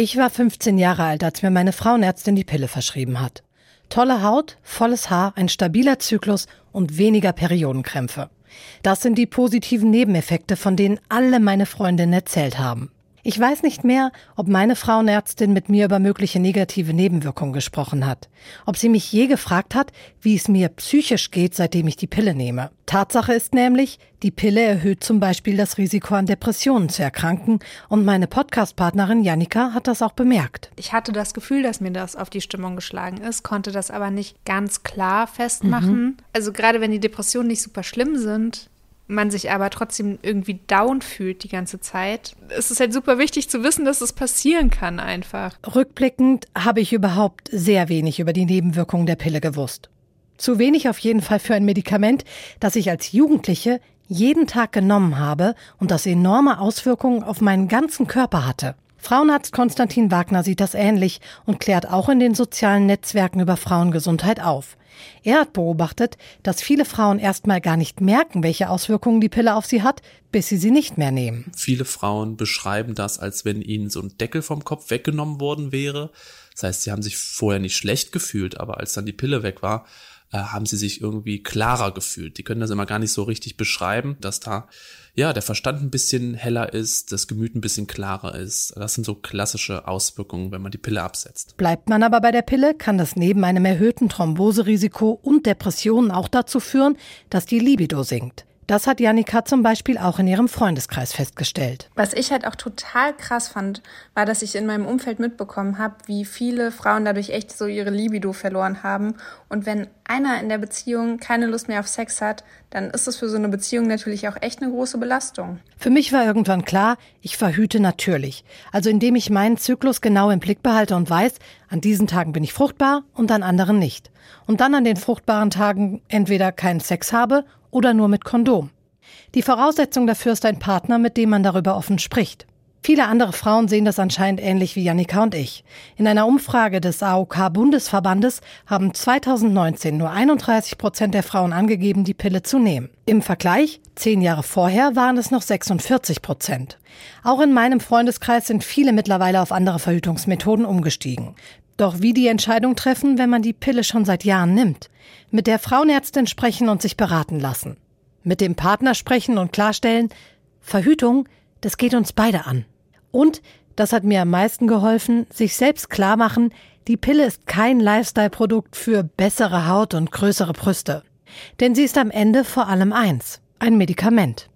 Ich war 15 Jahre alt, als mir meine Frauenärztin die Pille verschrieben hat. Tolle Haut, volles Haar, ein stabiler Zyklus und weniger Periodenkrämpfe. Das sind die positiven Nebeneffekte, von denen alle meine Freundinnen erzählt haben. Ich weiß nicht mehr, ob meine Frauenärztin mit mir über mögliche negative Nebenwirkungen gesprochen hat, ob sie mich je gefragt hat, wie es mir psychisch geht, seitdem ich die Pille nehme. Tatsache ist nämlich, die Pille erhöht zum Beispiel das Risiko an Depressionen zu erkranken und meine Podcastpartnerin Janika hat das auch bemerkt. Ich hatte das Gefühl, dass mir das auf die Stimmung geschlagen ist, konnte das aber nicht ganz klar festmachen. Mhm. Also gerade wenn die Depressionen nicht super schlimm sind, man sich aber trotzdem irgendwie down fühlt die ganze Zeit. Es ist halt super wichtig zu wissen, dass es passieren kann einfach. Rückblickend habe ich überhaupt sehr wenig über die Nebenwirkungen der Pille gewusst. Zu wenig auf jeden Fall für ein Medikament, das ich als Jugendliche jeden Tag genommen habe und das enorme Auswirkungen auf meinen ganzen Körper hatte. Frauenarzt Konstantin Wagner sieht das ähnlich und klärt auch in den sozialen Netzwerken über Frauengesundheit auf. Er hat beobachtet, dass viele Frauen erstmal gar nicht merken, welche Auswirkungen die Pille auf sie hat, bis sie sie nicht mehr nehmen. Viele Frauen beschreiben das, als wenn ihnen so ein Deckel vom Kopf weggenommen worden wäre. Das heißt, sie haben sich vorher nicht schlecht gefühlt, aber als dann die Pille weg war, äh, haben sie sich irgendwie klarer gefühlt. Die können das immer gar nicht so richtig beschreiben, dass da ja der Verstand ein bisschen heller ist, das Gemüt ein bisschen klarer ist. Das sind so klassische Auswirkungen, wenn man die Pille absetzt. Bleibt man aber bei der Pille, kann das neben einem erhöhten Thromboserisiko und Depressionen auch dazu führen, dass die Libido sinkt. Das hat Janika zum Beispiel auch in ihrem Freundeskreis festgestellt. Was ich halt auch total krass fand, war, dass ich in meinem Umfeld mitbekommen habe, wie viele Frauen dadurch echt so ihre Libido verloren haben. Und wenn einer in der Beziehung keine Lust mehr auf Sex hat, dann ist es für so eine Beziehung natürlich auch echt eine große Belastung. Für mich war irgendwann klar, ich verhüte natürlich. Also indem ich meinen Zyklus genau im Blick behalte und weiß, an diesen Tagen bin ich fruchtbar und an anderen nicht. Und dann an den fruchtbaren Tagen entweder keinen Sex habe oder nur mit Kondom. Die Voraussetzung dafür ist ein Partner, mit dem man darüber offen spricht. Viele andere Frauen sehen das anscheinend ähnlich wie Janika und ich. In einer Umfrage des AOK-Bundesverbandes haben 2019 nur 31 Prozent der Frauen angegeben, die Pille zu nehmen. Im Vergleich, zehn Jahre vorher waren es noch 46 Prozent. Auch in meinem Freundeskreis sind viele mittlerweile auf andere Verhütungsmethoden umgestiegen. Doch wie die Entscheidung treffen, wenn man die Pille schon seit Jahren nimmt? Mit der Frauenärztin sprechen und sich beraten lassen. Mit dem Partner sprechen und klarstellen, Verhütung, das geht uns beide an. Und, das hat mir am meisten geholfen, sich selbst klar machen, die Pille ist kein Lifestyle-Produkt für bessere Haut und größere Brüste. Denn sie ist am Ende vor allem eins, ein Medikament.